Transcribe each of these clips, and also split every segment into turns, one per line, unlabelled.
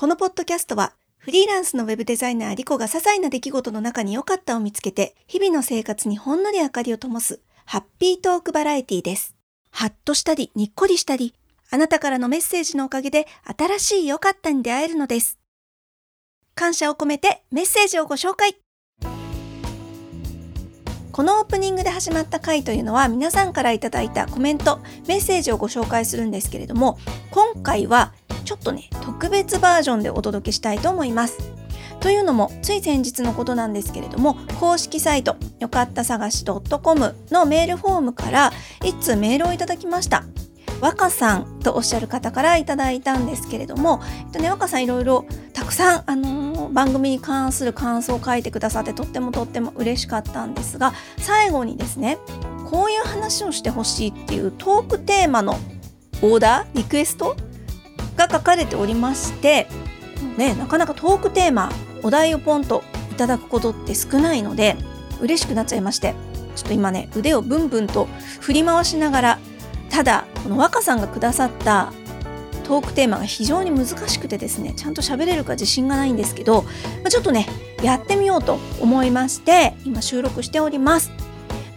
このポッドキャストはフリーランスのウェブデザイナーリコが些細な出来事の中に良かったを見つけて日々の生活にほんのり明かりを灯すハッピートークバラエティです。ハッとしたりにっこりしたりあなたからのメッセージのおかげで新しい良かったに出会えるのです。感謝を込めてメッセージをご紹介このオープニングで始まった回というのは皆さんからいただいたコメント、メッセージをご紹介するんですけれども、今回はちょっとね、特別バージョンでお届けしたいと思います。というのも、つい先日のことなんですけれども、公式サイト、よかった探し .com のメールフォームから一通メールをいただきました。若さんとおっしゃる方からいただいたんですけれども、えっとね、若さんいろいろたくさん、あのー、番組に関する感想を書いてくださってとってもとっても嬉しかったんですが最後にですねこういう話をしてほしいっていうトークテーマのオーダーリクエストが書かれておりましてねなかなかトークテーマお題をポンといただくことって少ないので嬉しくなっちゃいましてちょっと今ね腕をブンブンと振り回しながらただこの若さんがくださったトークテーマが非常に難しくてですねちゃんと喋れるか自信がないんですけど、まあ、ちょっとねやってみようと思いまして今収録しております。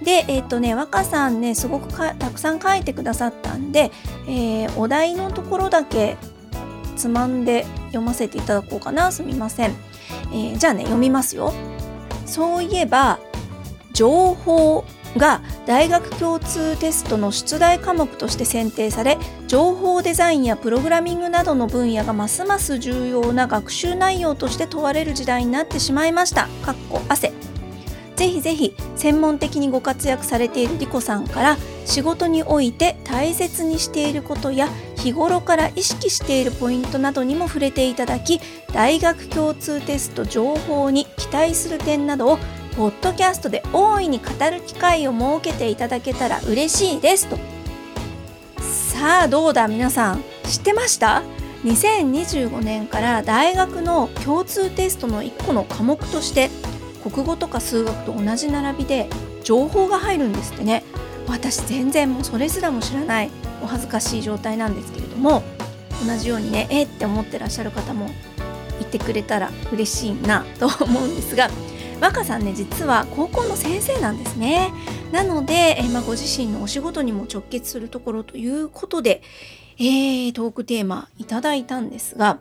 でえっ、ー、とね若さんねすごくたくさん書いてくださったんで、えー、お題のところだけつまんで読ませていただこうかな。すみません、えー、じゃあね読みますよ。そういえば情報が大学共通テストの出題科目として選定され情報デザインやプログラミングなどの分野がますます重要な学習内容として問われる時代になってしまいました。かっこ汗。ぜひぜひ専門的にご活躍されているリコさんから仕事において大切にしていることや日頃から意識しているポイントなどにも触れていただき大学共通テスト情報に期待する点などをポッドキャストで大いに語る機会を設けていただけたら嬉しいですと。さあどうだ皆さん。知ってました？2025年から大学の共通テストの1個の科目として国語とか数学と同じ並びで情報が入るんですってね。私全然もうそれすらも知らないお恥ずかしい状態なんですけれども同じようにねえって思ってらっしゃる方もいてくれたら嬉しいな と思うんですが若さんね実は高校の先生なんですね。なので、えまあ、ご自身のお仕事にも直結するところということで、えー、トークテーマいただいたんですが、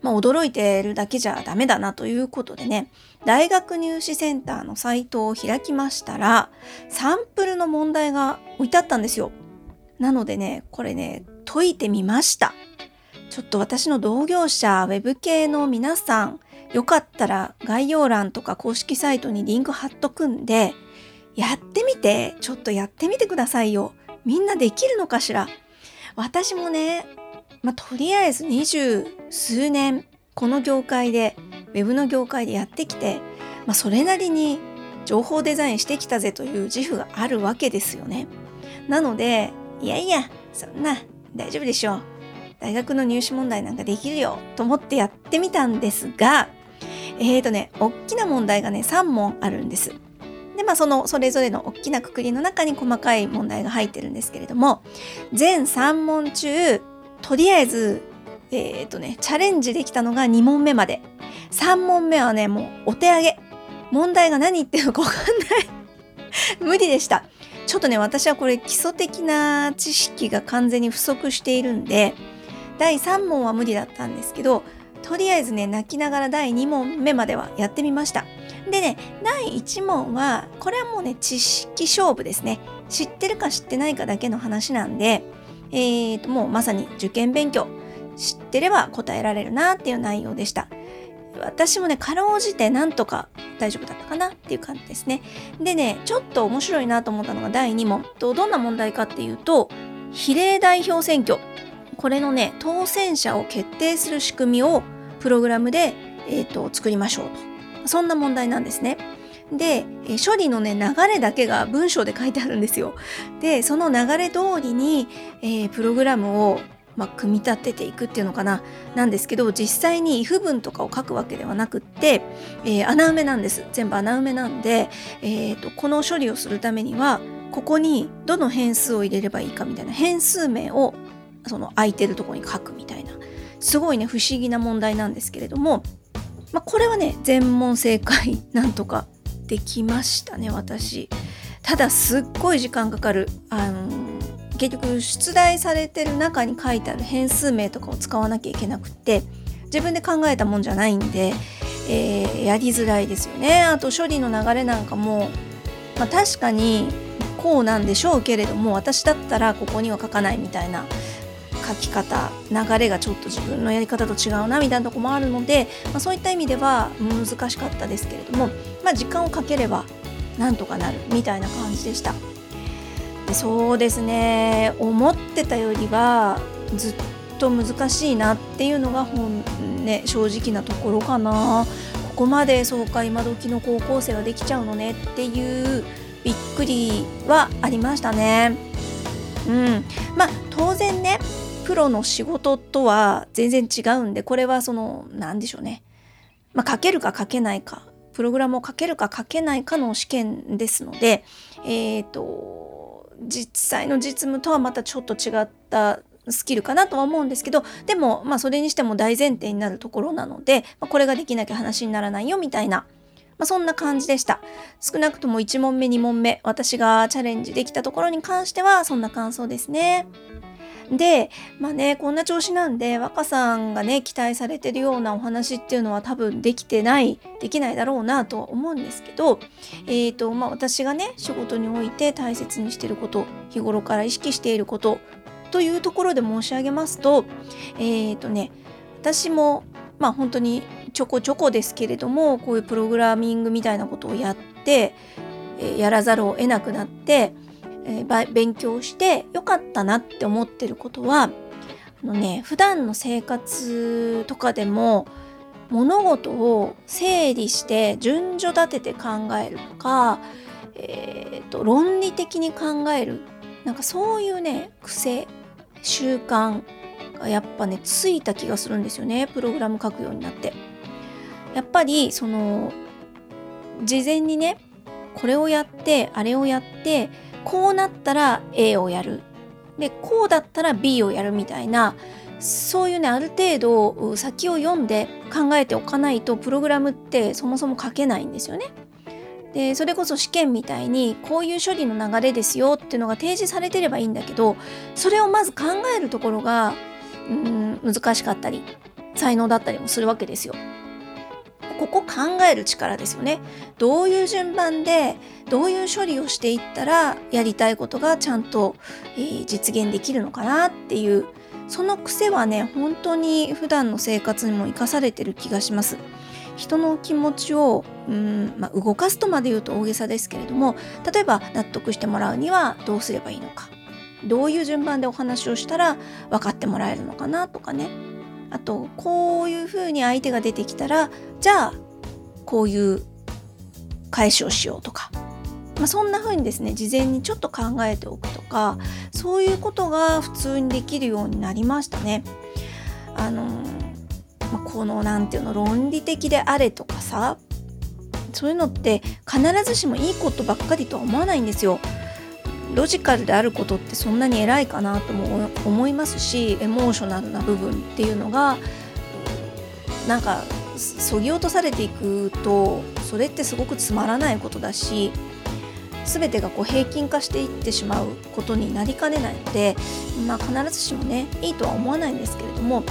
まあ、驚いてるだけじゃダメだなということでね。大学入試センターのサイトを開きましたらサンプルの問題が置いてあったんですよ。なのでねこれね解いてみました。ちょっと私の同業者ウェブ系の皆さんよかったら概要欄とか公式サイトにリンク貼っとくんで、やってみて、ちょっとやってみてくださいよ。みんなできるのかしら？私もね、まあ、とりあえず二十数年、この業界で、ウェブの業界でやってきて、まあ、それなりに情報デザインしてきたぜという自負があるわけですよね。なので、いやいや、そんな、大丈夫でしょう。大学の入試問題なんかできるよと思ってやってみたんですが、えーとね、大きな問題がね、3問あるんです。で、まあ、その、それぞれの大きなくくりの中に細かい問題が入ってるんですけれども、全3問中、とりあえず、えーとね、チャレンジできたのが2問目まで。3問目はね、もうお手上げ。問題が何言ってるのかわかんない 無理でした。ちょっとね、私はこれ基礎的な知識が完全に不足しているんで、第3問は無理だったんですけど、とりあえずね、泣きながら第2問目まではやってみました。でね、第1問は、これはもうね、知識勝負ですね。知ってるか知ってないかだけの話なんで、えーと、もうまさに受験勉強。知ってれば答えられるなっていう内容でした。私もね、かろうじてなんとか大丈夫だったかなっていう感じですね。でね、ちょっと面白いなと思ったのが第2問。とどんな問題かっていうと、比例代表選挙。これのね、当選者を決定する仕組みをプログラムで、えーと、作りましょうと。そんな問題なんですね。で、え処理のね、流れだけが文章で書いてあるんですよ。で、その流れ通りに、えー、プログラムを、まあ、組み立てていくっていうのかな、なんですけど、実際に if 文とかを書くわけではなくって、えー、穴埋めなんです。全部穴埋めなんで、えーと、この処理をするためには、ここにどの変数を入れればいいかみたいな変数名をその空いてるところに書くみたいなすごいね不思議な問題なんですけれども、まあ、これはね全問正解なんとかできましたね私。ただすっごい時間かかる。あの結局出題されてる中に書いてある変数名とかを使わなきゃいけなくって自分で考えたもんじゃないんで、えー、やりづらいですよね。あと処理の流れなんかも、まあ、確かにこうなんでしょうけれども私だったらここには書かないみたいな書き方流れがちょっと自分のやり方と違うなみたいなとこもあるので、まあ、そういった意味では難しかったですけれども、まあ、時間をかければなんとかなるみたいな感じでした。でそうですね。思ってたよりはずっと難しいなっていうのが本、ね、正直なところかな。ここまでそうか今時の高校生はできちゃうのねっていうびっくりはありましたね。うん。まあ当然ねプロの仕事とは全然違うんでこれはその何でしょうね。まあ書けるか書けないかプログラムを書けるか書けないかの試験ですのでえっ、ー、と実際の実務とはまたちょっと違ったスキルかなとは思うんですけどでもまあそれにしても大前提になるところなので、まあ、これができなきゃ話にならないよみたいなまあ、そんな感じでした。少なくとも1問目、2問目、私がチャレンジできたところに関しては、そんな感想ですね。で、まあね、こんな調子なんで、若さんがね、期待されてるようなお話っていうのは多分できてない、できないだろうなとは思うんですけど、えっ、ー、と、まあ私がね、仕事において大切にしてること、日頃から意識していることというところで申し上げますと、えっ、ー、とね、私も、まあ本当にちょこちょこですけれども、こういうプログラミングみたいなことをやって、え、やらざるを得なくなって、えー、勉強してよかったなって思ってることはあのね普段の生活とかでも物事を整理して順序立てて考えるとか、えーと、論理的に考えるなんかそういうね癖習慣がやっぱねついた気がするんですよねプログラム書くようになって。やっぱりその事前にねこれをやってあれをやってこうなったら A をやるでこうだったら B をやるみたいなそういうねある程度先を読んで考えておかないとプログラムってそもそも書けないんですよね。でそれこそ試験みたいにこういう処理の流れですよっていうのが提示されてればいいんだけどそれをまず考えるところがうん難しかったり才能だったりもするわけですよ。ここ考える力ですよね。どういう順番でどういう処理をしていったらやりたいことがちゃんと、えー、実現できるのかなっていうその癖はね本当に普段の生活にも生かされてる気がします。人の気持ちをうん、まあ、動かすとまで言うと大げさですけれども例えば納得してもらうにはどうすればいいのかどういう順番でお話をしたら分かってもらえるのかなとかねあとこういうふうに相手が出てきたらじゃあこういう返しをしようとか、まあ、そんな風にですね事前にちょっと考えておくとかそういうことが普通にできるようになりましたね。あのまあ、この何て言うの論理的であれとかさそういうのって必ずしもいいことばっかりとは思わないんですよ。ロジカルであることってそんなに偉いかなとも思いますしエモーショナルな部分っていうのがなんかそぎ落とされていくとそれってすごくつまらないことだし全てがこう平均化していってしまうことになりかねないので、まあ、必ずしもねいいとは思わないんですけれども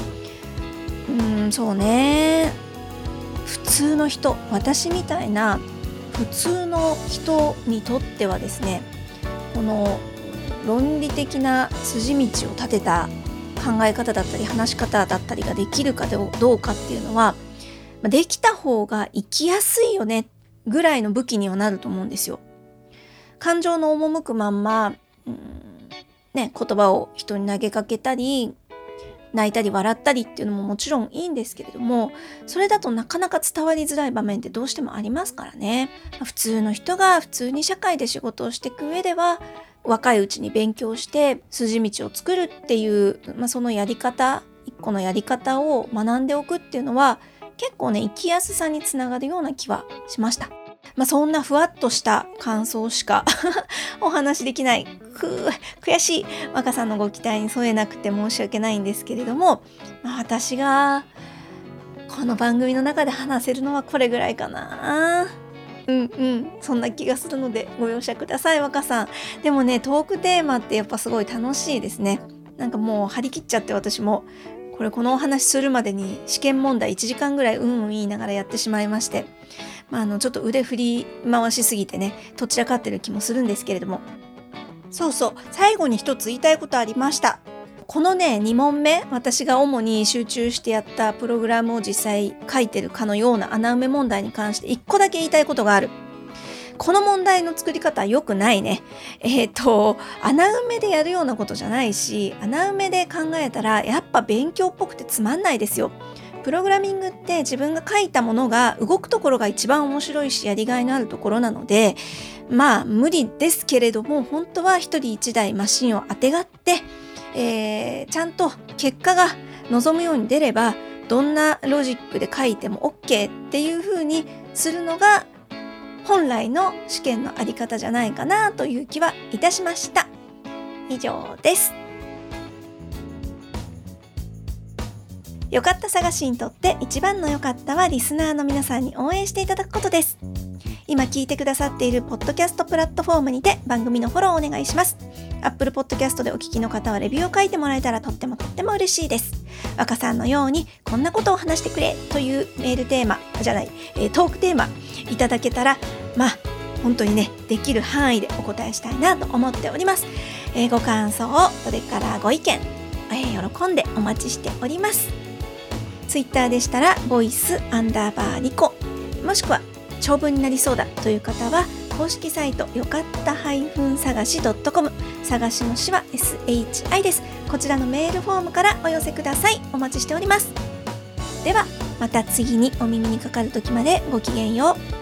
うんそうね。普通の人私みたいな普通の人にとってはですねこの論理的な筋道を立てた考え方だったり話し方だったりができるかどうかっていうのはできた方が生きやすいよねぐらいの武器にはなると思うんですよ。感情の赴くまんま、うん、ね、言葉を人に投げかけたり泣いたり笑ったりっていうのももちろんいいんですけれどもそれだとなかなか伝わりづらい場面ってどうしてもありますからね。普通の人が普通に社会で仕事をしていく上では若いうちに勉強して筋道を作るっていう、まあ、そのやり方一個のやり方を学んでおくっていうのは結構ね生きやすさにつながるような気はしました。まあ、そんなふわっとした感想しか お話しできない。く悔しい。若さんのご期待に添えなくて申し訳ないんですけれども、まあ、私がこの番組の中で話せるのはこれぐらいかな。うんうん。そんな気がするのでご容赦ください若さん。でもねトークテーマってやっぱすごい楽しいですね。なんかもう張り切っちゃって私もこれこのお話するまでに試験問題1時間ぐらいうんうん言いながらやってしまいまして。まあ、あのちょっと腕振り回しすぎてねどちらかってる気もするんですけれどもそうそう最後に一つ言いたいことありましたこのね2問目私が主に集中してやったプログラムを実際書いてるかのような穴埋め問題に関して1個だけ言いたいことがあるこの問題の作り方は良くないね。えっ、ー、と、穴埋めでやるようなことじゃないし、穴埋めで考えたらやっぱ勉強っぽくてつまんないですよ。プログラミングって自分が書いたものが動くところが一番面白いしやりがいのあるところなのでまあ無理ですけれども本当は一人一台マシンをあてがって、えー、ちゃんと結果が望むように出ればどんなロジックで書いても OK っていう風にするのが本来の試験のあり方じゃないかなという気はいたしました。以上です。よかった探しにとって一番の良かったはリスナーの皆さんに応援していただくことです。今聞いてくださっているポッドキャストプラットフォームにて番組のフォローをお願いします。Apple Podcast でお聞きの方はレビューを書いてもらえたらとってもとっても嬉しいです。若さんのようにこんなことを話してくれというメールテーマじゃない、えー、トークテーマいただけたら、まあ本当にね、できる範囲でお答えしたいなと思っております。えー、ご感想、それからご意見、えー、喜んでお待ちしております。ツイッターでしたら、ボイスアンダーバーリコ、もしくは長文になりそうだという方は、公式サイトよかった探し .com 探しの詩は SHI です。こちらのメールフォームからお寄せください。お待ちしております。では、また次にお耳にかかる時までごきげんよう。